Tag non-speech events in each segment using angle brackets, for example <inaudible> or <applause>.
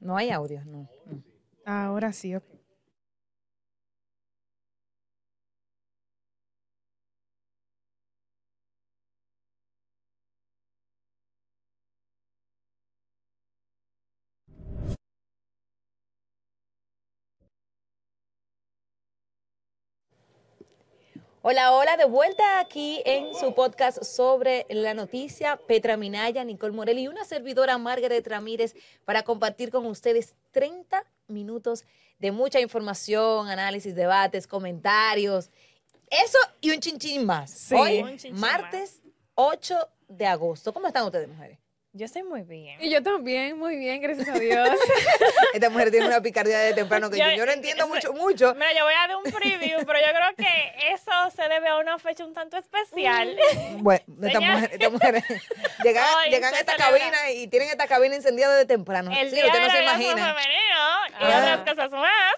No hay audio, no. no. Ahora sí, ok. Hola, hola, de vuelta aquí en su podcast sobre la noticia Petra Minaya, Nicole Morel y una servidora Margaret Ramírez para compartir con ustedes 30 minutos de mucha información, análisis, debates, comentarios, eso y un chinchín más. Sí. Hoy, chinchín martes 8 de agosto. ¿Cómo están ustedes, mujeres? Yo estoy muy bien. Y yo también, muy bien, gracias a Dios. <laughs> Esta mujer tiene una picardía de temprano que yo, Yo- yo no entiendo ese- mucho, mucho. Mira, yo voy a dar un preview, pero yo creo que eso se debe a una fecha un tanto especial. Bueno, estas Señor. mujeres, estas mujeres llegan, <laughs> llegan a esta celebra. cabina y tienen esta cabina encendida de temprano. El sí, día usted no del se imagina. femenino y Ah. otras cosas más.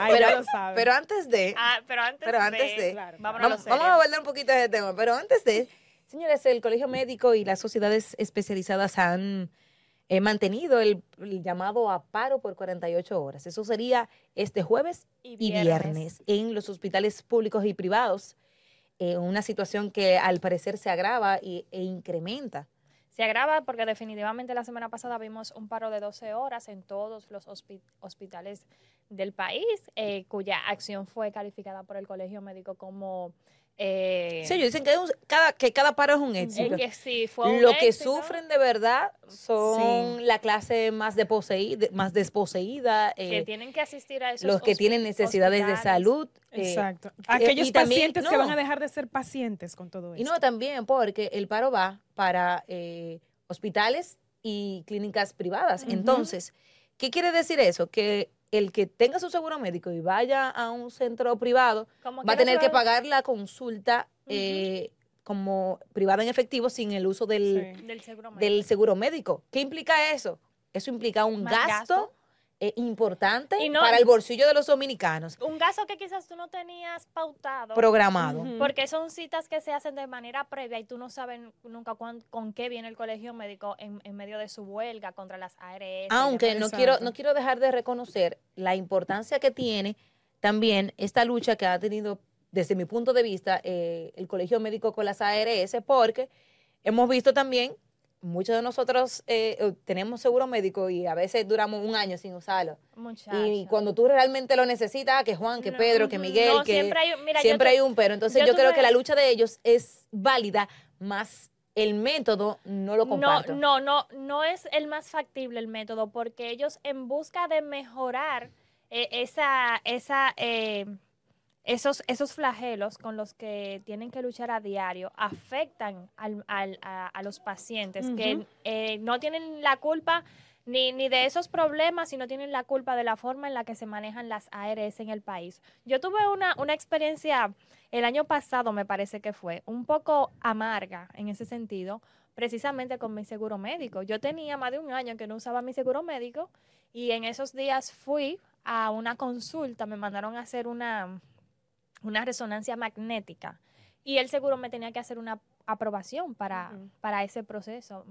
Ay, Pero, ya lo saben. pero antes de, Ah, pero antes Pero antes de- Claro. vamos, a abordar un poquito de tema, pero antes de, señores, el Colegio Médico y las sociedades especializadas han eh, mantenido el, el llamado a paro por 48 horas. Eso sería este jueves Y y viernes en los hospitales públicos y privados. eh, una situación que al parecer se agrava y- e incrementa. Se agrava porque definitivamente la semana pasada vimos un paro de 12 horas en todos los hospi- hospitales del país, eh, cuya acción fue calificada por el Colegio Médico como... eh, Sí, ellos dicen que, un- cada, que cada paro es un éxito. que sí, fue un Lo que éxito. sufren de verdad son la clase más, deposeída, más desposeída, que eh, tienen que asistir a esos los que tienen necesidades de salud. eh, Exacto. y Aquellos también- pacientes que van a dejar de ser pacientes con todo Y esto. no también porque el paro va para eh, hospitales y clínicas privadas. Entonces, ¿qué quiere decir eso? Que el que tenga su seguro médico y vaya a un centro privado Como va a tener que pagar la consulta eh, como privada en efectivo sin el uso del, Sí. del seguro médico. del seguro médico. ¿Qué implica eso? Eso implica un gasto. Eh, importante Y no- para el bolsillo de los dominicanos, Un gasto que quizás tú no tenías pautado. programado. Porque son citas que se hacen de manera previa y tú no sabes nunca cuán- con qué viene el colegio médico en, en medio de su huelga contra las ARS. Aunque no quiero, no quiero dejar de reconocer la importancia que tiene también esta lucha que ha tenido, desde mi punto de vista, eh, el Colegio Médico con las ARS, porque hemos visto también, muchos de nosotros eh, eh, tenemos seguro médico y a veces duramos un año sin usarlo. Muchacho. Y cuando tú realmente lo necesitas, que Juan, que No, Pedro, que Miguel, no, que siempre hay, mira, siempre hay un pero. Entonces yo yo, creo que la lucha de ellos es válida, más el método no lo No, comparto. no, no, no es el más factible el método, porque ellos en busca de mejorar eh, esa, esa, eh, esos, esos flagelos con los que tienen que luchar a diario afectan al- al- a, a los pacientes que eh, no tienen la culpa ni, ni de esos problemas, sino tienen la culpa de la forma en la que se manejan las ARS en el país. Yo tuve una, una experiencia el año pasado, me parece que fue, un poco amarga en ese sentido, precisamente con mi seguro médico. Yo tenía más de un año que no usaba mi seguro médico y en esos días fui a una consulta, me mandaron a hacer una, una resonancia magnética y el seguro me tenía que hacer una aprobación para, para ese proceso.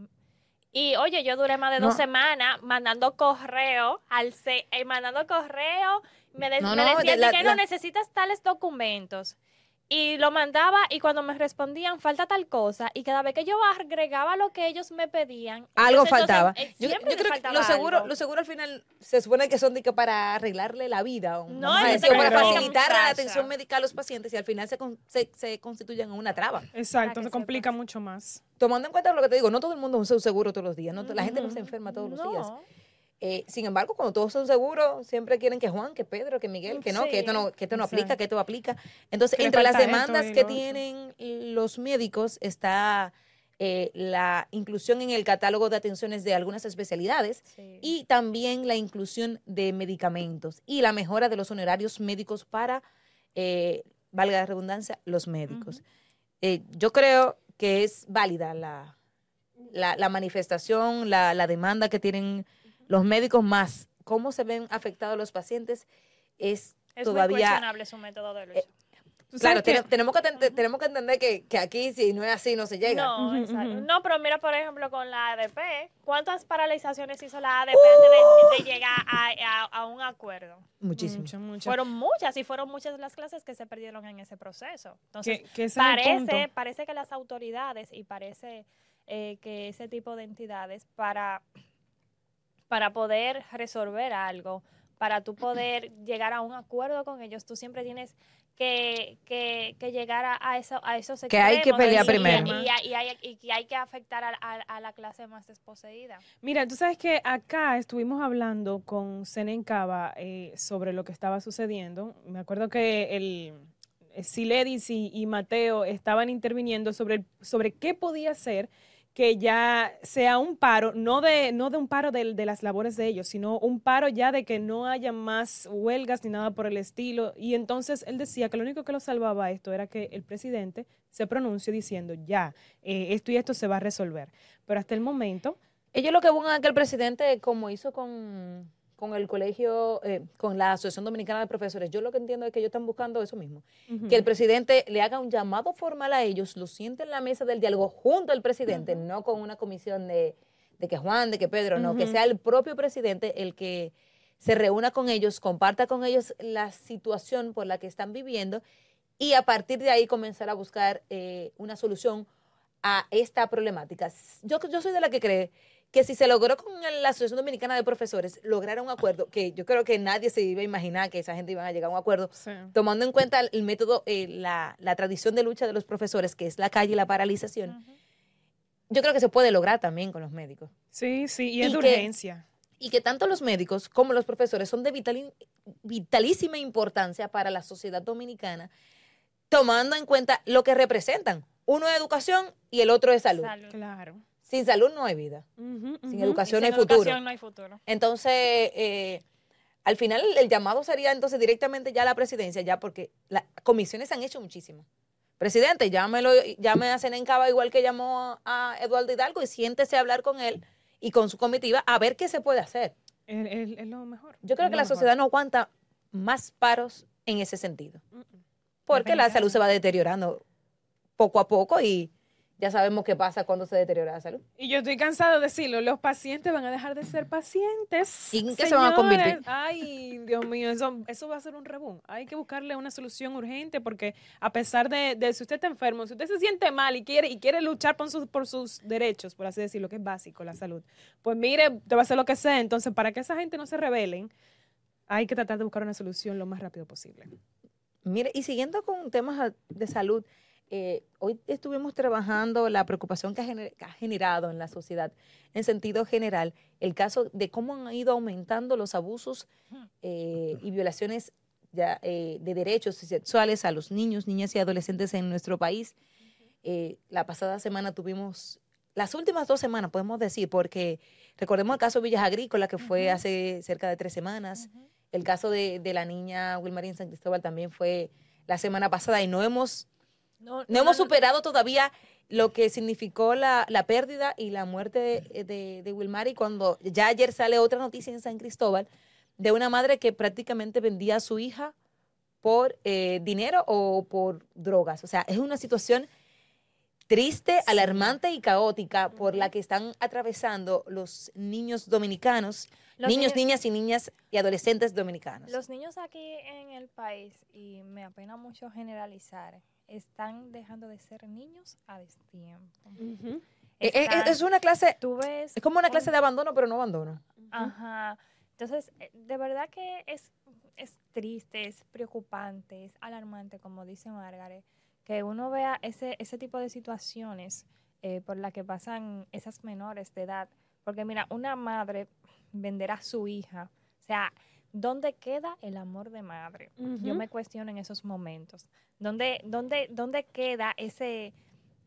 Y oye, yo duré más de dos semanas mandando correo al C- eh, mandando correo, me, de- No, me no, decían de la- de que la- no necesitas tales documentos. Y lo mandaba y cuando me respondían falta tal cosa y cada vez que yo agregaba lo que ellos me pedían, Algo entonces, faltaba. eh, yo, creo que seguros, algo. los seguros al final se supone que son de que para arreglarle la vida, o No, decir, para facilitar la atención médica a los pacientes y al final se, con- se, se constituyen en una traba. Exacto, se complica mucho más. Tomando en cuenta lo que te digo, no todo el mundo usa un seguro todos los días, no, la gente no se enferma todos los días. Eh, sin embargo, cuando todos son seguros, siempre quieren que Juan, que Pedro, que Miguel, que no, que esto no, que esto no aplica, que esto aplica. Entonces, Que entre las demandas que tienen los médicos está eh, la inclusión en el catálogo de atenciones de algunas especialidades Sí. y también la inclusión de medicamentos y la mejora de los honorarios médicos para, eh, valga la redundancia, los médicos. Eh, yo creo que es válida la, la, la manifestación, la, la demanda que tienen los médicos más cómo se ven afectados los pacientes es, es todavía cuestionable su método de lucha. eh, Claro, tenemos, que, ten- tenemos que entender que, que aquí si no es así no se llega. No, exacto. no, pero mira, por ejemplo, con la ADP, ¿cuántas paralizaciones hizo la ADP antes de, de llegar a, a- a un acuerdo? Muchísimo. Mucho, mucho. Fueron muchas y fueron muchas las clases que se perdieron en ese proceso. Entonces, es el parece, parece que las autoridades y parece eh, que ese tipo de entidades para, para poder resolver algo, para tú poder llegar a un acuerdo con ellos, tú siempre tienes que, que, que llegar a, a eso, a esos Que hay que extremos pelear y- primero. Y, y- y hay, y que hay que afectar a, a- a la clase más desposeída. Mira, tú sabes que acá estuvimos hablando con Senen Cava eh, sobre lo que estaba sucediendo. Me acuerdo que el Siledis y, y Mateo estaban interviniendo sobre, sobre qué podía ser que ya sea un paro, no de, no de un paro de, de las labores de ellos, sino un paro ya de que no haya más huelgas ni nada por el estilo. Y entonces él decía que lo único que lo salvaba esto era que el presidente se pronuncie diciendo, ya, eh, esto y esto se va a resolver. Pero hasta el momento... Ellos lo que buscan es que el presidente, como hizo con, con el colegio, eh, con la Asociación Dominicana de Profesores, yo lo que entiendo es que ellos están buscando eso mismo. Que el presidente le haga un llamado formal a ellos, lo siente en la mesa del diálogo junto al presidente, no con una comisión de, de que Juan, de que Pedro, no, que sea el propio presidente el que se reúna con ellos, comparta con ellos la situación por la que están viviendo y a partir de ahí comenzar a buscar eh, una solución a esta problemática. Yo, yo soy de la que cree que si se logró con el- la Asociación Dominicana de Profesores lograr un acuerdo, que yo creo que nadie se iba a imaginar que esa gente iba a llegar a un acuerdo, Sí. tomando en cuenta el método, eh, la, la tradición de lucha de los profesores, que es la calle y la paralización, yo creo que se puede lograr también con los médicos. Sí, sí, y es Y de que- urgencia. Y que tanto los médicos como los profesores son de vital- vitalísima importancia para la sociedad dominicana, tomando en cuenta lo que representan. Uno es educación y el otro es salud. Salud. Claro. Sin salud no hay vida. Sin educación Y no hay sin futuro. educación no hay futuro. Entonces, eh, al final el llamado sería entonces directamente ya a la presidencia, ya porque las comisiones han hecho muchísimo. Presidente, llámelo, llame a Senen Cava igual que llamó a Eduardo Hidalgo y siéntese a hablar con él y con su comitiva a ver qué se puede hacer. Es, es- es lo mejor. Yo creo que la mejor. sociedad no aguanta más paros en ese sentido, Mm, mm. porque la salud se va deteriorando poco a poco y ya sabemos qué pasa cuando se deteriora la salud. Y yo estoy cansada de decirlo, los pacientes van a dejar de ser pacientes. ¿Y en qué se van a convertir? Ay, Dios mío, eso, eso va a ser un rebú. Hay que buscarle una solución urgente porque a pesar de, de si usted está enfermo, si usted se siente mal y quiere, y quiere luchar por sus, por sus derechos, por así decirlo, que es básico, la salud, pues mire, te va a hacer lo que sea. Entonces, para que esa gente no se rebelen, hay que tratar de buscar una solución lo más rápido posible. Mire, y siguiendo con temas de salud, eh, hoy estuvimos trabajando la preocupación que ha, gener- que ha generado en la sociedad, en sentido general, el caso de cómo han ido aumentando los abusos eh, y violaciones ya, eh, de derechos sexuales a los niños, niñas y adolescentes en nuestro país. Eh, la pasada semana tuvimos, las últimas dos semanas podemos decir, porque recordemos el caso de Villas Agrícola, que fue hace cerca de tres semanas. El caso de, de la niña Wilmarín San Cristóbal también fue la semana pasada y no hemos, No, no hemos superado todavía lo que significó la, la pérdida y la muerte de, de, de Wilmary cuando ya ayer sale otra noticia en San Cristóbal de una madre que prácticamente vendía a su hija por eh, dinero o por drogas. O sea, es una situación triste, alarmante y caótica por la que están atravesando los niños dominicanos, Los niños, niños- niñas y niñas y adolescentes dominicanos. Los niños aquí en el país, y me apena mucho generalizar, están dejando de ser niños a destiempo. Eh, eh, Están- es una clase, tú ves es como una un- clase de abandono, pero no abandono. Ajá. Entonces, eh, de verdad que es, es triste, es preocupante, es alarmante, como dice Margaret, que uno vea ese, ese tipo de situaciones eh, por las que pasan esas menores de edad. Porque mira, una madre venderá a su hija. O sea, ¿dónde queda el amor de madre? Yo me cuestiono en esos momentos. ¿Dónde, dónde, dónde queda ese,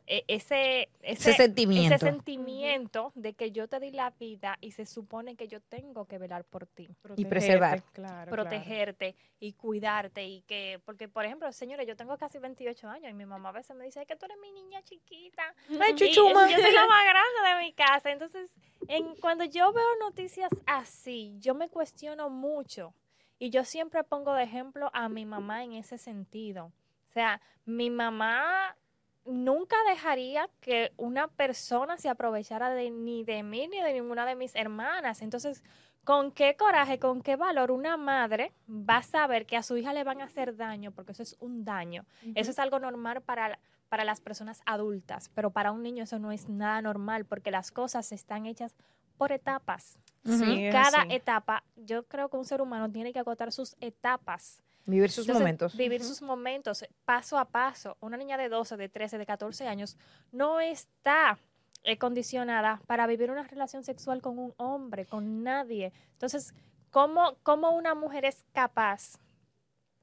e- ese, Ese sentimiento. ese sentimiento de que yo te di la vida y se supone que yo tengo que velar por ti, Y preservar. Protegerte, claro, y cuidarte y que, porque por ejemplo, señores, yo tengo casi 28 años y mi mamá a veces me dice "Es que tú eres mi niña chiquita. Ay, Y chuchuma. yo soy la <laughs> más grande de mi casa. Entonces, en, cuando yo veo noticias así, yo me cuestiono mucho. Y yo siempre pongo de ejemplo a mi mamá en ese sentido. O sea, mi mamá nunca dejaría que una persona se aprovechara de ni de mí ni de ninguna de mis hermanas. Entonces, ¿con qué coraje, con qué valor una madre va a saber que a su hija le van a hacer daño? Porque eso es un daño. Eso es algo normal para, para las personas adultas, pero para un niño eso no es nada normal porque las cosas están hechas por etapas. Sí, es Cada etapa, yo creo que un ser humano tiene que acotar sus etapas. Vivir sus Entonces, momentos. Vivir sus momentos paso a paso. Una niña de 12, de 13, de 14 años no está eh, condicionada para vivir una relación sexual con un hombre, con nadie. Entonces, ¿cómo, cómo una mujer es capaz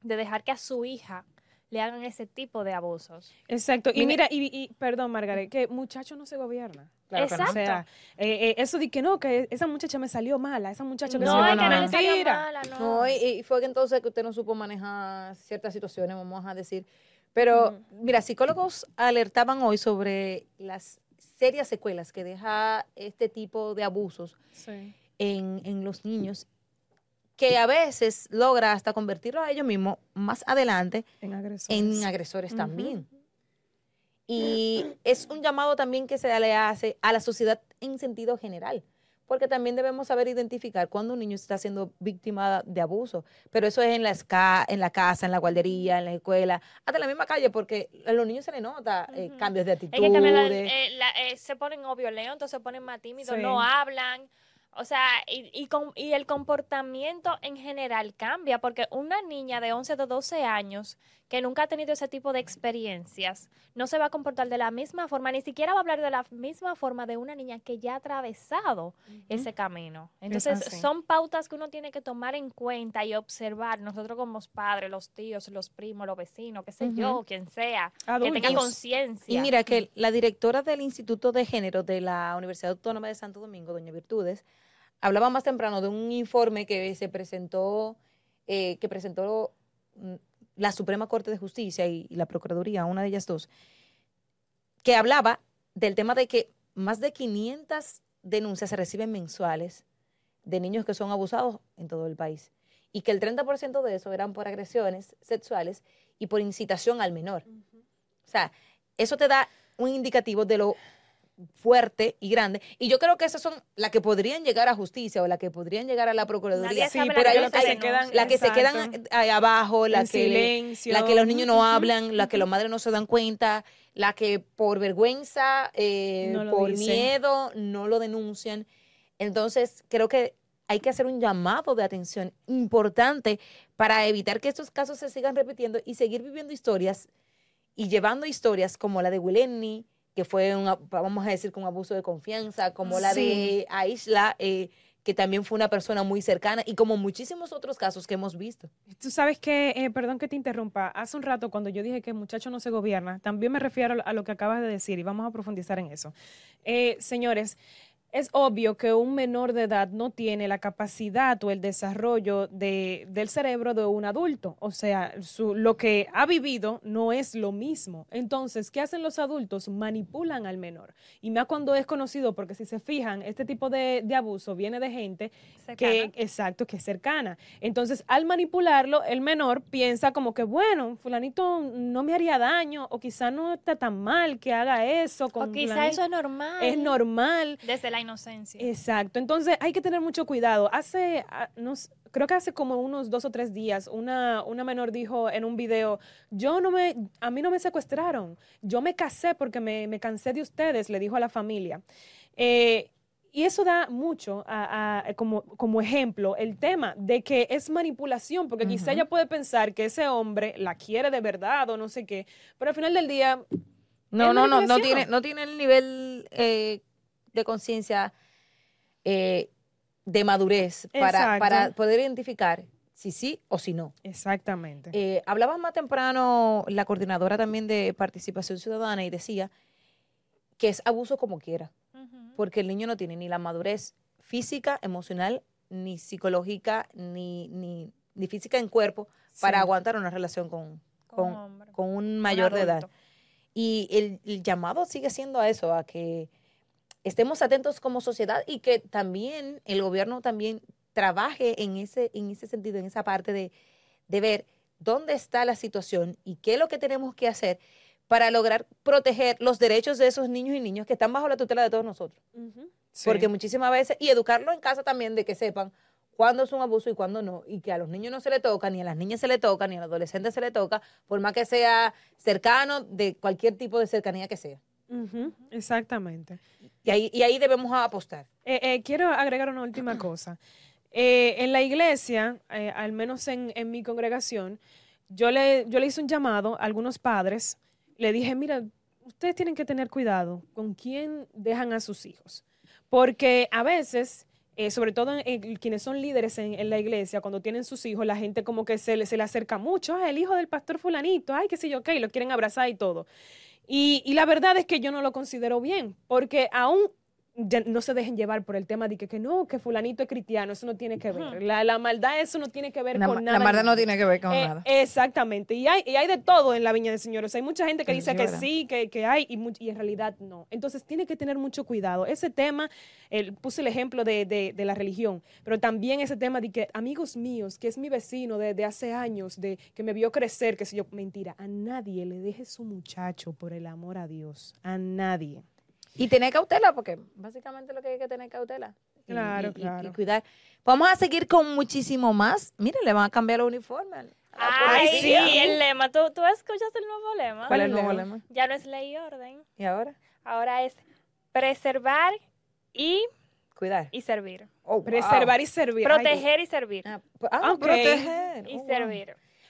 de dejar que a su hija le hagan ese tipo de abusos? Exacto. Y Mira- y, y- perdón, Margaret, que muchacho no se gobierna. Claro que no. O Exacto. sea, eh, eh, eso de que no, que esa muchacha me salió mala, esa muchacha que no, se es no, que no, no le salió mentira. mala, no. No, y, y fue que entonces que usted no supo manejar ciertas situaciones, vamos a decir. Pero, mira, psicólogos alertaban hoy sobre las serias secuelas que deja este tipo de abusos Sí. en, en los niños, que a veces logra hasta convertirlos a ellos mismos más adelante En agresores. en agresores también. Y es un llamado también que se le hace a la sociedad en sentido general, porque también debemos saber identificar cuando un niño está siendo víctima de abuso, pero eso es en la, esca- en la casa, en la guardería, en la escuela, hasta en la misma calle, porque a los niños se les nota eh, cambios de Es actitud. que también la- de- eh, la- eh, se ponen o violentos, se ponen más tímidos, Sí. no hablan. O sea, y, y, con- y el comportamiento en general cambia, porque una niña de 11 o 12 años que nunca ha tenido ese tipo de experiencias, no se va a comportar de la misma forma, ni siquiera va a hablar de la misma forma de una niña que ya ha atravesado ese camino. Entonces, son pautas que uno tiene que tomar en cuenta y observar, nosotros como padres, los tíos, los primos, los vecinos, qué sé yo, quien sea, que Adultos. tenga conciencia. Y mira que la directora del Instituto de Género de la Universidad Autónoma de Santo Domingo, doña Virtudes, hablaba más temprano de un informe que se presentó, eh, que presentó mm, la Suprema Corte de Justicia y, y la Procuraduría, una de ellas dos, que hablaba del tema de que más de 500 denuncias se reciben mensuales de niños que son abusados en todo el país y que el 30% de eso eran por agresiones sexuales y por incitación al menor. O sea, eso te da un indicativo de lo fuerte y grande. Y yo creo que esas son las que podrían llegar a justicia o las que podrían llegar a la Procuraduría. Sí, la pero hay que se quedan. las que se quedan ahí abajo, las que, la que los niños no hablan, la que los <laughs> madres no se dan cuenta, la que por vergüenza, eh, No por dicen. miedo, no lo denuncian. Entonces, creo que hay que hacer un llamado de atención importante para evitar que estos casos se sigan repitiendo y seguir viviendo historias y llevando historias como la de Wileni, que fue, un, vamos a decir, con abuso de confianza, como la Sí. de Aisla, eh, que también fue una persona muy cercana, y como muchísimos otros casos que hemos visto. Tú sabes que, eh, perdón que te interrumpa, hace un rato cuando yo dije que el muchacho no se gobierna, también me refiero a lo que acabas de decir y vamos a profundizar en eso. Eh, señores, es obvio que un menor de edad no tiene la capacidad o el desarrollo de, del cerebro de un adulto. O sea, su- lo que ha vivido no es lo mismo. Entonces, ¿qué hacen los adultos? Manipulan al menor. Y más cuando es conocido, porque si se fijan, este tipo de, de abuso viene de gente que, exacto, que es cercana. Entonces, al manipularlo, el menor piensa como que, bueno, fulanito no me haría daño, o quizá no está tan mal que haga eso. Con O quizá fulanito. eso es normal. es normal. Desde la inocencia. Exacto. Entonces, hay que tener mucho cuidado. Hace, ah, no creo que hace como unos dos o tres días, una, una menor dijo en un video, yo no me, a mí no me secuestraron, yo me casé porque me, me cansé de ustedes, le dijo a la familia. Eh, y eso da mucho a- a- como, como ejemplo el tema de que es manipulación, porque quizá Ujú. ella puede pensar que ese hombre la quiere de verdad o no sé qué, pero al final del día, No, no, no, no tiene, no tiene el nivel eh, de conciencia eh, de madurez para, para poder identificar si sí o si no. exactamente. Eh, hablaba más temprano la coordinadora también de participación ciudadana y decía que es abuso como quiera, porque el niño no tiene ni la madurez física, emocional, ni psicológica, ni, ni, ni física en cuerpo para aguantar una relación con, Con con, un hombre. con un Un mayor de edad. Y el, el llamado sigue siendo a eso, a que estemos atentos como sociedad y que también el gobierno también trabaje en ese, en ese sentido, en esa parte de, de ver dónde está la situación y qué es lo que tenemos que hacer para lograr proteger los derechos de esos niños y niñas que están bajo la tutela de todos nosotros. Sí. Porque muchísimas veces, y educarlo en casa también de que sepan cuándo es un abuso y cuándo no, y que a los niños no se le toca, ni a las niñas se le toca, ni a los adolescentes se le toca, por más que sea cercano, de cualquier tipo de cercanía que sea. Exactamente. Y ahí, y ahí debemos apostar. Eh, eh, quiero agregar una última <clears throat> cosa. Eh, en la iglesia, al menos en, en mi congregación, yo le, yo le hice un llamado a algunos padres. Le dije, mira, ustedes tienen que tener cuidado con quién dejan a sus hijos. Porque a veces, eh, sobre todo en- en quienes son líderes en, en la iglesia, cuando tienen sus hijos, la gente como que se le, se le acerca mucho. Ah, el hijo del pastor fulanito, ay, qué sé yo, ok, lo quieren abrazar y todo. Y, y la verdad es que yo no lo considero bien, porque aún ya no se dejen llevar por el tema de que, que no, que fulanito es cristiano, eso no tiene que ver. La, la maldad, eso no tiene que ver La, con nada. la maldad no tiene que ver con Eh, nada. Exactamente. Y hay, y hay de todo en la Viña del Señor. O sea, hay mucha gente que Sí, dice que verdad. sí, que, que hay, y, y en realidad no. Entonces, tiene que tener mucho cuidado. Ese tema, el, puse el ejemplo de, de- de la religión, pero también ese tema de que amigos míos, que es mi vecino de, de hace años, de que me vio crecer, que sé yo, mentira, a nadie le deje su muchacho por el amor a Dios. A nadie. Y tener cautela, porque básicamente lo que hay que tener cautela. Claro, y- y- claro. Y cuidar. Vamos a seguir con muchísimo más. Miren, le van a cambiar los uniformes. a la Ay, sí, el lema. ¿Tú, ¿Tú escuchas el nuevo lema? ¿Cuál es el el nuevo lema? Ya no es ley y orden. ¿Y ahora? Ahora es preservar y, Cuidar. y servir. Oh, wow. Preservar y servir. Ay, Proteger y servir. Ah, p- ah, proteger. Y Oh, wow.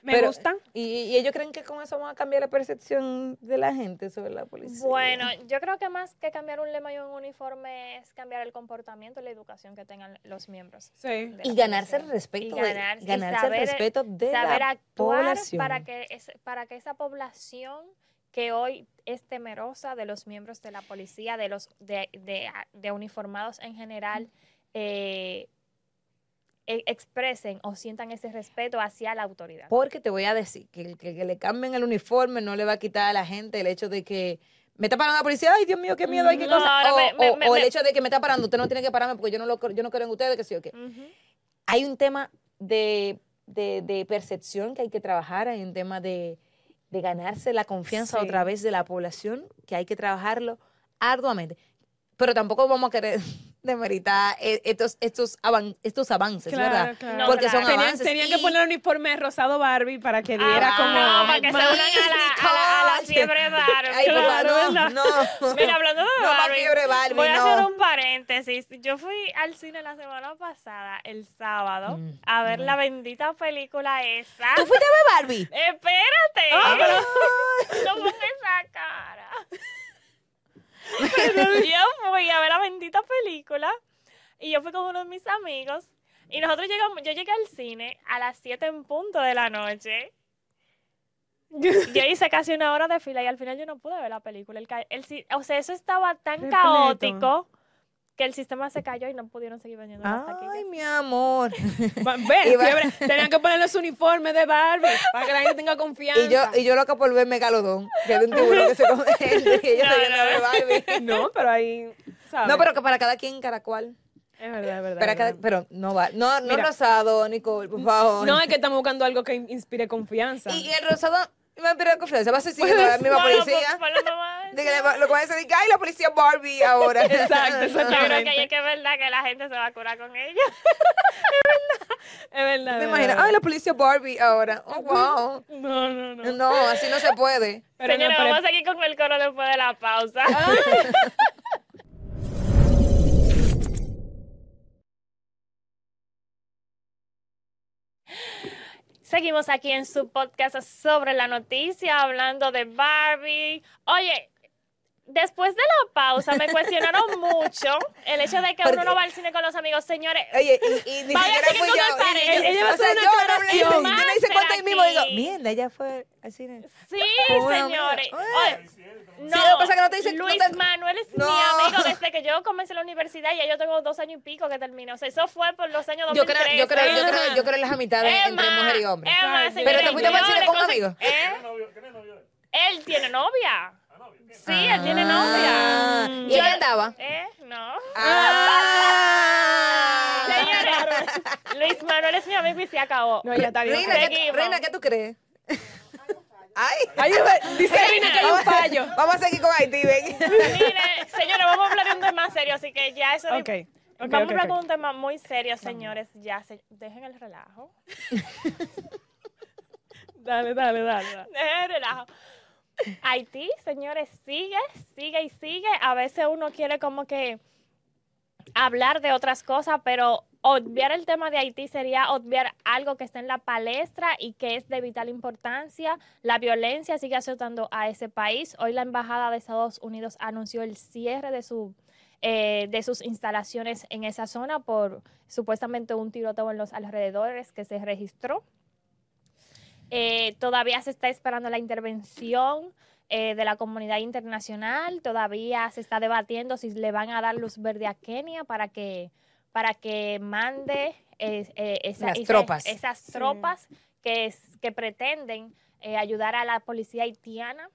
Me Pero- gusta. ¿Y, y ellos creen que con eso van a cambiar la percepción de la gente sobre la policía. Bueno, yo creo que más que cambiar un lema y un uniforme es cambiar el comportamiento y la educación que tengan los miembros. Sí. Y ganarse el respeto, Y de- ganar- y ganarse saber- el respeto de saber la actuar población. para que, es- para que esa población que hoy es temerosa de los miembros de la policía, de los de, de- de uniformados en general, eh, expresen o sientan ese respeto hacia la autoridad. Porque te voy a decir que el que, que le cambien el uniforme no le va a quitar a la gente el hecho de que me está parando la policía, ay Dios mío, qué miedo, hay qué No, cosa. O, me- me- o- me- o el hecho de que me está parando, usted no tiene que pararme porque yo no, lo, yo no creo en ustedes, que sí o qué. Hay un tema de, de- de percepción que hay que trabajar, hay un tema de, de ganarse la confianza Sí. otra vez de la población, que hay que trabajarlo arduamente. Pero tampoco vamos a querer demeritar eh, estos, estos, avan- estos avances, ¿verdad? No, Porque claro. son Tenían, avances. tenían que y- poner uniforme rosado Barbie para que diera Ah, como... no, para que se unan a la, a la, a la fiebre Barbie. Ay, Claro, no, ¿verdad? no. Mira, hablando de No Barbie, fiebre Barbie, voy a no. hacer un paréntesis. Yo fui al cine la semana pasada, el sábado, Mm, a ver la bendita película esa. ¿Tú fuiste a ver Barbie? Espérate. Ah, <laughs> no <laughs> pongas esa cara. Yo fui a ver la bendita película y yo fui con uno de mis amigos y nosotros llegamos, yo llegué al cine a las 7 en punto de la noche. Yo hice casi una hora de fila y al final yo no pude ver la película. El el o sea, eso estaba tan Repleto. caótico que el sistema se cayó y no pudieron seguir vendiendo las Ay, taquillas. mi amor. <laughs> Ven, fiebre, tenían que poner los uniformes de Barbie para que la gente tenga confianza. Y yo, y yo loca por ver Megalodón, que es un tiburón que se come <laughs> gente, y ella No, no. Barbie. <laughs> No, pero ahí, ¿sabes? No, pero que para cada quien, cada cual. Es verdad, es verdad. Es cada- pero no va. No, no Mira. rosado, Nicole, por favor. No, es que estamos buscando algo que in- inspire confianza. y, y el rosado me va a pedir confianza. Va a ser siguiendo <laughs> la misma Bueno, policía. pues, pues, lo vamos a De que le va- lo que va a decir, ay, la policía Barbie ahora. <laughs> Exacto, Yo creo exactamente. que que es verdad que la gente se va a curar con ella. <laughs> Es verdad. Me es imagino, verdad. ay, la policía Barbie ahora. Oh, wow. No, no, no. No, así no se puede. Pero Señores, no, pero- vamos a seguir con el coro después de la pausa. Seguimos aquí en su podcast sobre la noticia, hablando de Barbie. Oye, después de la pausa me cuestionaron <laughs> mucho el hecho de que Porque- uno no va al cine con los amigos. Señores, Oye, y, y ni Vaya, siquiera fui yo. Ella va a o sea, hacer una yo no, aclaración. yo no hice cuenta ahí mismo. Digo, mierda, ella fue al cine. sí, señores. Sí, lo que pasa es que no te dicen- no Luis te- Manuel es No. mi amigo desde que yo comencé la universidad y ya yo tengo dos años y pico que terminé. O sea, eso fue por los años Yo 2013. creo, yo creo, yo creo, yo creo en las amistades entre mujer y hombre. Emma, Pero señores, te fuiste para el yo cine con un amigo. ¿Eh? Él tiene novia. Sí, él tiene Ah, novia. ¿Y ella andaba? ¿Eh? No. Ah. Señores, Luis Manuel eres mi amigo y se acabó. No, ya está bien. Reina, ¿qué. Reina, ¿qué tú crees? Ay, Ay, dice que hay un fallo. vamos a seguir con Haití, ven. Mire, señores, vamos a hablar de un tema serio, así que ya eso... de- Ok, vamos a hablar ok. con un tema muy serio, señores. Ya, se- dejen el relajo. <laughs> Dale, dale, dale. dale. Dejen el relajo. Haití, señores, sigue, sigue y sigue. A veces uno quiere como que hablar de otras cosas, pero obviar el tema de Haití sería obviar algo que está en la palestra y que es de vital importancia. La violencia sigue azotando a ese país. Hoy la Embajada de Estados Unidos anunció el cierre de su eh, de sus instalaciones en esa zona por supuestamente un tiroteo en los alrededores que se registró. Eh, todavía se está esperando la intervención eh, de la comunidad internacional. Todavía se está debatiendo si le van a dar luz verde a Kenia para que, para que mande eh, eh, esa- Las esa- tropas. esas tropas que, es- que pretenden eh, ayudar a la policía haitiana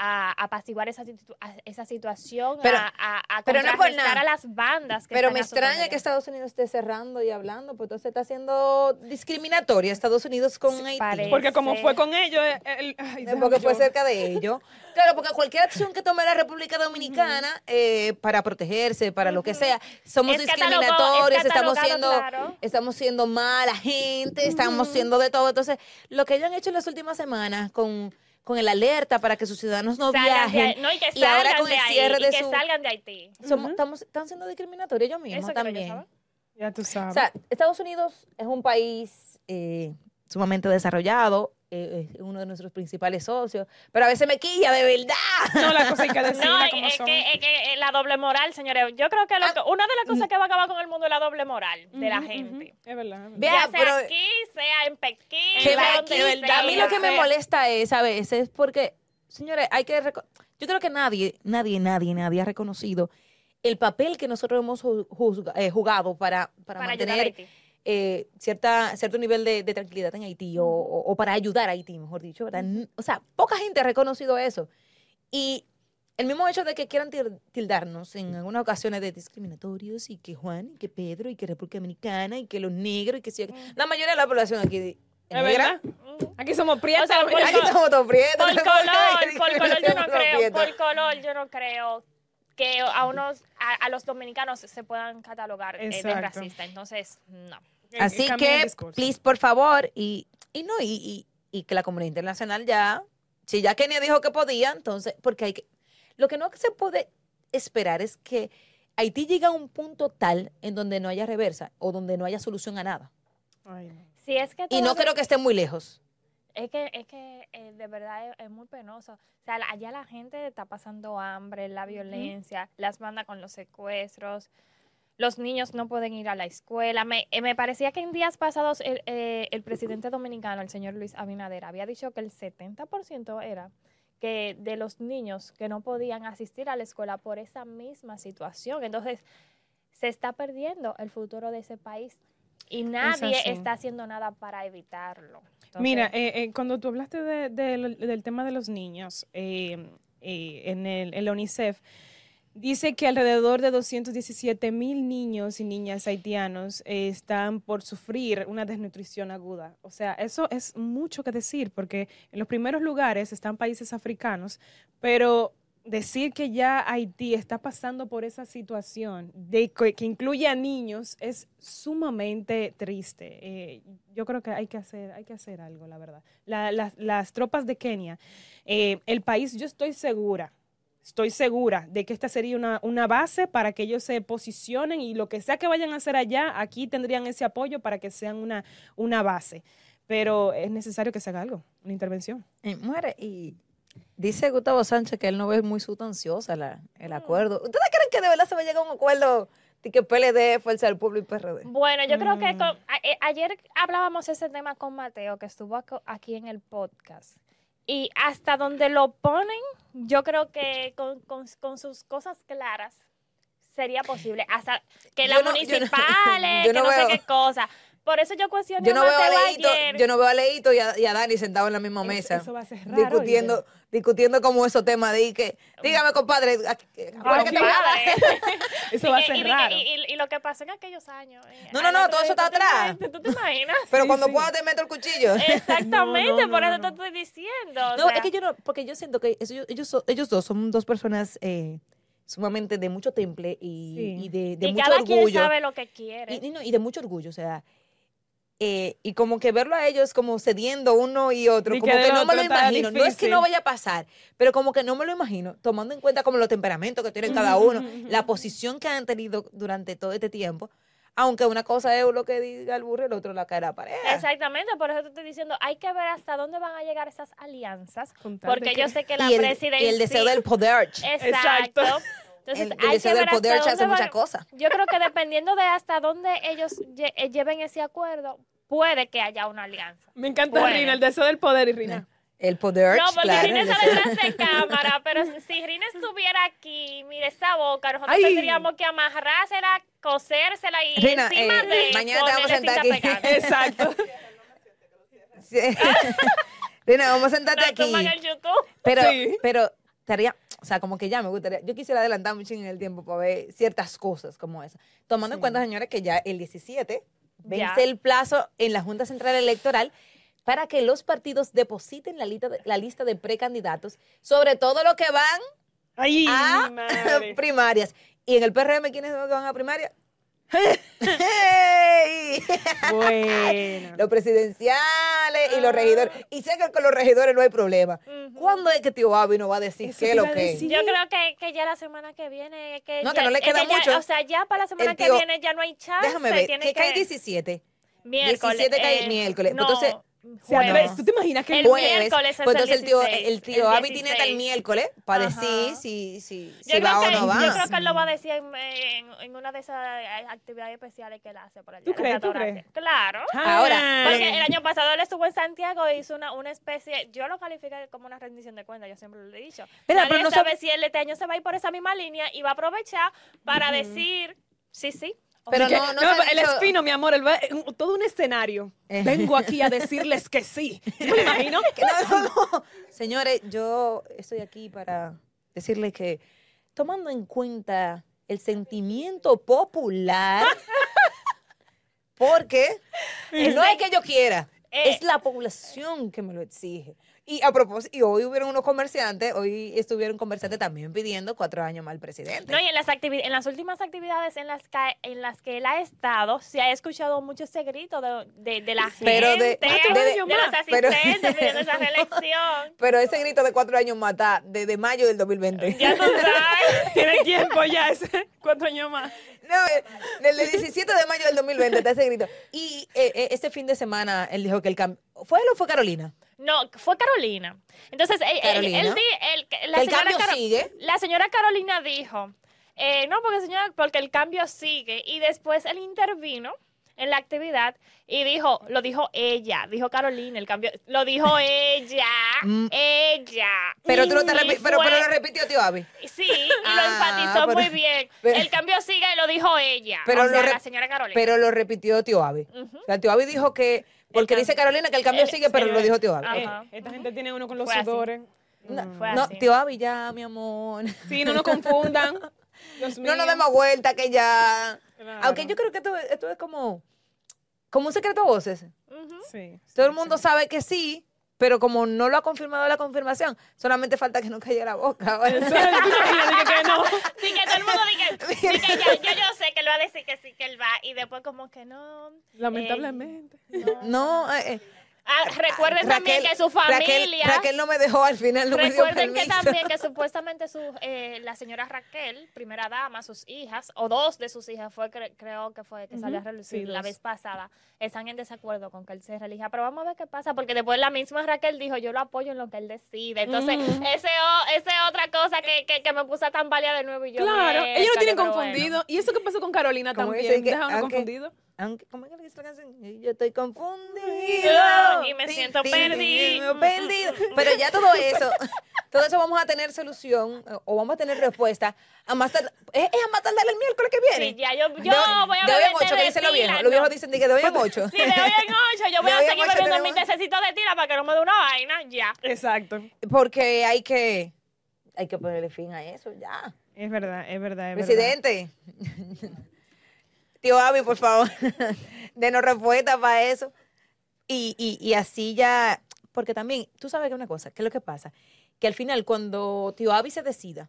a apaciguar esa, situ- a- esa situación, Pero- a, a, a pero no por nada. a las bandas que Pero me extraña que Estados Unidos esté cerrando y hablando, pues entonces está siendo discriminatoria Estados Unidos con Haití. parece. Porque como fue con ellos, eh, el- ay, Eh, Porque fue cerca de ellos. <laughs> Claro, porque cualquier acción que tome la República Dominicana eh, para protegerse, para lo que sea, somos Es discriminatorios, es estamos siendo, claro. estamos siendo mala gente, estamos siendo de todo. Entonces, lo que ellos han hecho en las últimas semanas con, con el alerta para que sus ciudadanos no Salgan de viajen ahí- no, y que y ahora salgan con de el ahí, cierre y de que su- salgan de Haití. somos, Ujú. estamos, están siendo discriminatorios ellos mismos Eso yo también. Ya tú sabes. O sea, Estados Unidos es un país eh, sumamente desarrollado, eh, es uno de nuestros principales socios, pero a veces me quilla, de verdad. no, la cosa hay que <laughs> decirla No, como es son. que, es que la doble moral, señores. Yo creo que, lo Ah, que- una de las cosas que va a acabar con el mundo es la doble moral de la gente. Es verdad. es verdad. Vea, ya sea pero- aquí, sea en Pekín, Que donde que sea. a mí lo que me molesta es a veces porque, señores, hay que yo creo que nadie, nadie, nadie, nadie ha reconocido el papel que nosotros hemos ju- juzga- eh, jugado para, para, para ayudar a mantener. Eh, cierta, cierto nivel de, de tranquilidad en Haití o, o- o para ayudar a Haití, mejor dicho. ¿verdad? O sea, poca gente ha reconocido eso. Y el mismo hecho de que quieran til- tildarnos en algunas ocasiones de discriminatorios y que Juan, y que Pedro, y que República Dominicana, y que los negros, y que si la mayoría de la población aquí es ¿Es negra. verdad? Aquí somos prietos. O sea, Aquí estamos todos prietos. Por color, <laughs> por color yo no creo, prietos. por color yo no creo que a unos, a, a los dominicanos se puedan catalogar eh, de racista. Entonces, no. Así el que, please, por favor, y, y no, y, y, y que la comunidad internacional ya, si ya Kenia dijo que podía, entonces, porque hay que, lo que no se puede esperar es que Haití llegue a un punto tal en donde no haya reversa o donde no haya solución a nada. Ay, no. Si es que Y no creo que esté muy lejos. Es que, es que eh, de verdad es, es muy penoso. O sea, la- allá la gente está pasando hambre, la violencia, las bandas con los secuestros, los niños no pueden ir a la escuela. Me, eh, me parecía que en días pasados el, eh, el presidente dominicano, el señor Luis Abinader, había dicho que el 70% era que de los niños que no podían asistir a la escuela por esa misma situación. Entonces, se está perdiendo el futuro de ese país y nadie está haciendo nada para evitarlo. Mira, eh, eh, cuando tú hablaste de- del tema de los niños eh, eh, en, el, en UNICEF, dice que alrededor de 217 mil niños y niñas haitianos eh, están por sufrir una desnutrición aguda. O sea, eso es mucho que decir, porque en los primeros lugares están países africanos, pero decir que ya Haití está pasando por esa situación que, incluye a niños es sumamente triste. Eh, yo creo que hay que hacer, hay que hacer algo, la verdad. La- las- las tropas de Kenia, eh, el país, yo estoy segura, estoy segura de que esta sería una, una base para que ellos se posicionen y lo que sea que vayan a hacer allá, aquí tendrían ese apoyo para que sean una, una base. Pero es necesario que se haga algo, una intervención. Eh, muere y dice Gustavo Sánchez que él no ve muy sustanciosa la- el acuerdo. ¿Ustedes creen que de verdad se va a llegar a un acuerdo de que PLD, Fuerza del Pueblo y PRD? Bueno, yo creo que Mm. con- a- eh, ayer hablábamos ese tema con Mateo, que estuvo aco- aquí en el podcast. Y hasta donde lo ponen, yo creo que con, con- con sus cosas claras sería posible. Hasta que las no- <laughs> yo no- municipales, que no no, veo- sé qué cosa. Por eso yo cuestioné Yo no a veo a Leito, ayer. yo no veo a Leito y a, y a Dani sentados en la misma mesa. eso va a ser raro, discutiendo, discutiendo como esos temas de que, dígame, compadre, ¿a- qué- ahora que te. <laughs> Eso va a <laughs> Y ser y, raro. y- y- y lo que pasó en aquellos años. eh, No, no, no, todo eso está ¿tú te atrás. ¿Tú te imaginas? Pero Sí, cuando sí. pueda te meto el cuchillo. <laughs> Exactamente, No, no, por eso no. te estoy diciendo. o No, sea, es que yo no, porque yo siento que eso- ellos, ellos dos son dos personas eh, sumamente de mucho temple y, Sí. y de, de y mucho cada quien orgullo. sabe lo que quiere. Y, y no, y de mucho orgullo, o sea, eh, y como que verlo a ellos como cediendo uno y otro, como que no me lo imagino. No es que no vaya a pasar, pero como que no me lo imagino, tomando en cuenta como los temperamentos que tienen cada uno, la posición que han tenido durante todo este tiempo, aunque una cosa es lo que diga el burro y el otro la cara pareja. Exactamente, por eso te estoy diciendo, hay que ver hasta dónde van a llegar esas alianzas, porque que- yo sé que la Y el, presidencia... y el deseo del poder. Exacto. Entonces, El, el hay deseo que del ver hasta poder dónde muchas cosas. Yo creo que dependiendo de hasta dónde ellos lle- eh, lleven ese acuerdo, puede que haya una alianza. Me encanta. Rina, el deseo del poder y Rina. El poder, No, porque claro. Rina deseo- detrás <laughs> de cámara, pero si- Rina estuviera aquí, mire esa boca, nosotros Ay. tendríamos que amarrársela, cosérsela y Rina, encima eh, de mañana te vamos a sentar aquí. pegada. Exacto. <laughs> <laughs> Rina, vamos a sentarte Nos aquí. en YouTube. Pero, Sí. pero estaría, o sea, como que ya me gustaría, yo quisiera adelantar mucho en el tiempo para ver ciertas cosas como esa. Tomando en cuenta, señores, que ya el 17 vence Ya. el plazo en la Junta Central Electoral para que los partidos depositen la lista de, la lista de precandidatos, sobre todo los que van Ay, a <laughs> primarias. Y en el PRM, ¿quiénes son los que van a primaria? ¡Hey! <laughs> Bueno. los presidenciales y los regidores. Y sé que con los regidores no hay problema. ¿Cuándo es que tío Avi nos va a decir Eso qué es lo que es? Yo creo que, que ya la semana que viene. Que No, que no le queda mucho. o sea, ya para la semana que viene ya no hay chance. Déjame ver, tiene ¿qué que cae 17? Miércoles. 17 cae eh, miércoles. No, Entonces, Se. ¿Tú te imaginas que El Jueves. miércoles es Pues el entonces el tío, 16, el tío el Avi tiene hasta el 16. miércoles para Ajá. decir si, si, si va que, o no va. yo creo que él lo va a decir en, en- en una de esas eh, actividades especiales que él hace por allá. ¿Tú crees? ¿Tú crees? Claro. Ahora, Porque el año pasado él estuvo en Santiago e hizo una, una especie, yo lo califiqué como una rendición de cuentas, yo siempre lo he dicho. Nadie pero no sabe sabe- si él este año se va a ir por esa misma línea y va a aprovechar para decir, sí, sí. Pero que, no, no el dicho- espino, mi amor, un- todo un escenario. Eh. Vengo aquí a decirles que sí. <laughs> ¿Tú me imagino? Que no, no, no. Señores, yo estoy aquí para decirles que tomando en cuenta el sentimiento popular, <laughs> porque no es que yo quiera, Eh. es la población que me lo exige. Y a propósito, y hoy hubieron unos comerciantes, hoy estuvieron comerciantes también pidiendo cuatro años más al presidente. No, y en las, activi- en las últimas actividades en las, que, en las que él ha estado, se ha escuchado mucho ese grito de, de, de la Pero de- gente, Cuatro de, años de los <laughs> asistentes pidiendo esa <laughs> reelección. Pero ese grito de cuatro años más está desde mayo del 2020. Ya tú <laughs> sabes. Tiene tiempo ya, ese cuatro años más. No, eh, desde el 17 de mayo del 2020 está ese grito. Y eh, eh, este fin de semana él dijo que el cambio... ¿Fue él o fue Carolina? No, fue Carolina. Entonces, él, él- Carolina. él di- él- la señora cambio Caro- sigue. La señora Carolina dijo, eh, no, porque señora, porque el cambio sigue. Y después él intervino en la actividad y dijo, lo dijo ella, dijo Carolina, el cambio, lo dijo <laughs> ella, Mm. ella. Pero tú no te repi- pero, pero lo repitió tío Abby. Sí, y lo Ah, enfatizó pero- muy bien. <laughs> pero- el cambio sigue y lo dijo ella. Pero o lo sea, rep- la señora Carolina. Pero lo repitió tío Abby. O sea, tío Abby dijo que... Porque dice Carolina que el cambio el- sigue, pero el- lo dijo tío Abby. Ajá. Eh, esta gente tiene uno con los Fue así. sudores. No, Mm. Fue no, así. tío Abby ya, mi amor. Sí, no nos confundan. <laughs> Dios No nos demos vuelta que ya... Claro. Aunque yo creo que esto, esto es como... Como un secreto a voces. Sí. Todo el mundo sabe que sí, pero como no lo ha confirmado la confirmación, solamente falta que no calle la boca. Eso, ¿tú te imaginas? Dije que no. Sí, que todo el mundo diga, <laughs> que ya, yo, yo sé que él va a decir que sí, que él va, y después como que no. Lamentablemente. eh, no. No, eh, eh, Ah, recuerden también que su familia... Raquel, Raquel no me dejó al final, no me dio Recuerden que también que <laughs> supuestamente su, eh, la señora Raquel, primera dama, sus hijas, o dos de sus hijas, fue cre- creo que fue que salió a relucir sí, la dos. vez pasada, están en desacuerdo con que él se relija. Pero vamos a ver qué pasa, porque después la misma Raquel dijo, yo lo apoyo en lo que él decide. Entonces, ese, o- ese otra cosa que, que, que me puso a tambalear de nuevo y yo... Claro, ellos miércoles, tienen confundido. ¿Y eso qué pasó con Carolina también? que, Dejaron aunque- confundido. Aunque, ¿cómo es que le dice la canción? Yo estoy confundido. Y me siento perdido. perdido. <laughs> Pero ya todo eso, todo eso vamos a tener solución o vamos a tener respuesta a más tardar, es, es a más tardar el miércoles que viene. Sí, ya yo, yo de, voy a de hoy beber en ocho, que dicen los viejos. Los viejos dicen que de hoy en ocho. Sí, de hoy en ocho, yo <laughs> voy De a seguir ocho bebiendo mi tenemos- tececito de tila para que no me dé una vaina, ya. Exacto. Porque hay que, hay que ponerle fin a eso, ya. Es verdad, es verdad, es verdad. Presidente. <laughs> Tío Avi, por favor, <laughs> denos respuesta para eso. Y, y, y así ya, porque también, tú sabes que una cosa, ¿qué es lo que pasa? Que al final, cuando Tío Avi se decida,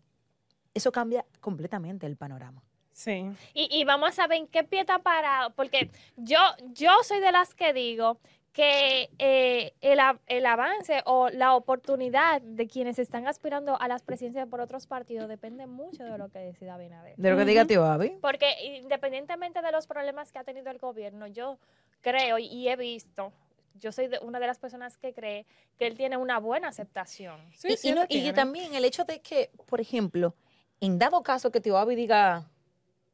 eso cambia completamente el panorama. Sí. Y, y vamos a saber en qué pie está parado, porque yo, yo soy de las que digo que eh, el, avance o la oportunidad de quienes están aspirando a las presidencias por otros partidos depende mucho de lo que decida Abinader. De lo que diga Tío Avi. Porque independientemente de los problemas que ha tenido el gobierno, yo creo y- he visto, yo soy de- una de las personas que cree que él tiene una buena aceptación. Sí, y, sí y no- también el hecho de que, por ejemplo, en dado caso que Tío Avi diga,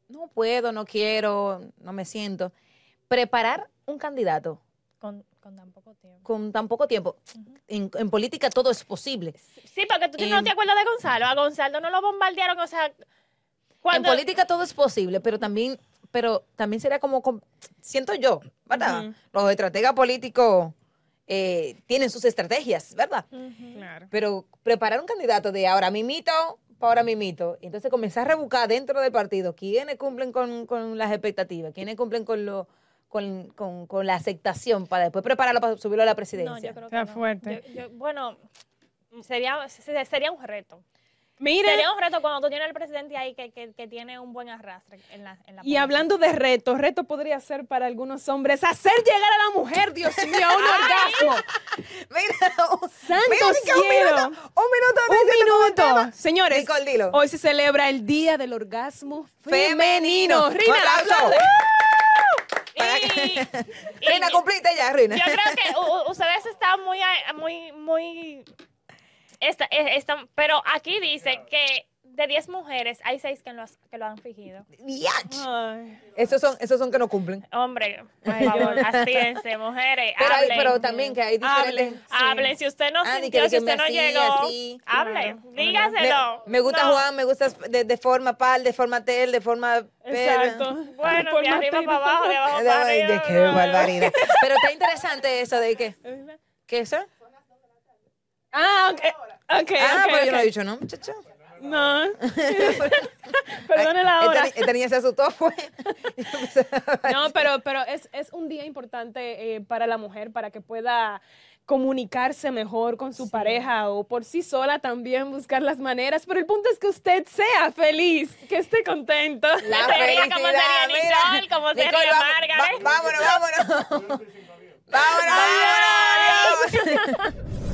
no puedo, no quiero, no me siento, preparar un candidato Con, con tan poco tiempo. con tan poco tiempo, en, en política todo es posible. Sí, porque tú no te acuerdas de Gonzalo. A Gonzalo no lo bombardearon, o sea, cuando... En política todo es posible, pero también, pero también sería como, com- siento yo, ¿verdad? Los estrategas políticos eh, tienen sus estrategias, ¿verdad? Claro. Pero preparar un candidato de ahora mimito para ahora mimito, entonces comenzar a rebucar dentro del partido quiénes cumplen con, con las expectativas, quiénes cumplen con lo con, con- con la aceptación para después prepararlo para subirlo a la No, presidencia. yo creo Está que no. fuerte. Yo- yo- bueno, sería, se- sería un reto. Sería un reto cuando tú tienes al presidente ahí que, que, que tiene un buen arrastre en la, en la y política. hablando de reto, reto podría ser para algunos hombres hacer llegar a la mujer, Dios mío, a un <laughs> orgasmo. Mira, un- Santo mira, minuto, un minuto, Un minuto. tema. Señores, Nicole, hoy se celebra el Día del Orgasmo Femenino. Femenino. Rina, Un aplauso. aplaude. Para Y- Reina, cumpliste ya, Reina. Yo creo que ustedes están muy, muy, muy, esta- eh, están, pero aquí dice que de 10 mujeres hay 6 que que lo han fingido. Diach. Ay. Esos son, esos son que no cumplen. Hombre, por Ay, favor, yo- astírense, mujeres, Pero, hay- hablen. pero también que hay diferentes. Hablen. Sí. Hablen, si usted no Ah, ni sintió, que- si que usted no así, llegó, así. hable, Claro, Me, dígaselo. me gusta No. Juan, me gusta de, de forma pal, de forma tel, de forma. Exacto. Bueno, de arriba para abajo, de abajo Ay, para arriba. de qué barbaridad. Pero está interesante eso de que. ¿Qué eso? Ah, ok. Ok, ah, ok, pero yo no ok. he dicho, ¿no, muchacho? No. <laughs> Perdone la hora. Esta, ni- esta niña se asustó, fue. No, pero, pero es, es un día importante eh, para la mujer para que pueda comunicarse mejor con su pareja o por sí sola también buscar las maneras. Pero el punto es que usted sea feliz, que esté contento. La <laughs> felicidad, como sería. Nicole, como sería Margaret. vámonos, vámonos. vámonos, vámonos. <laughs>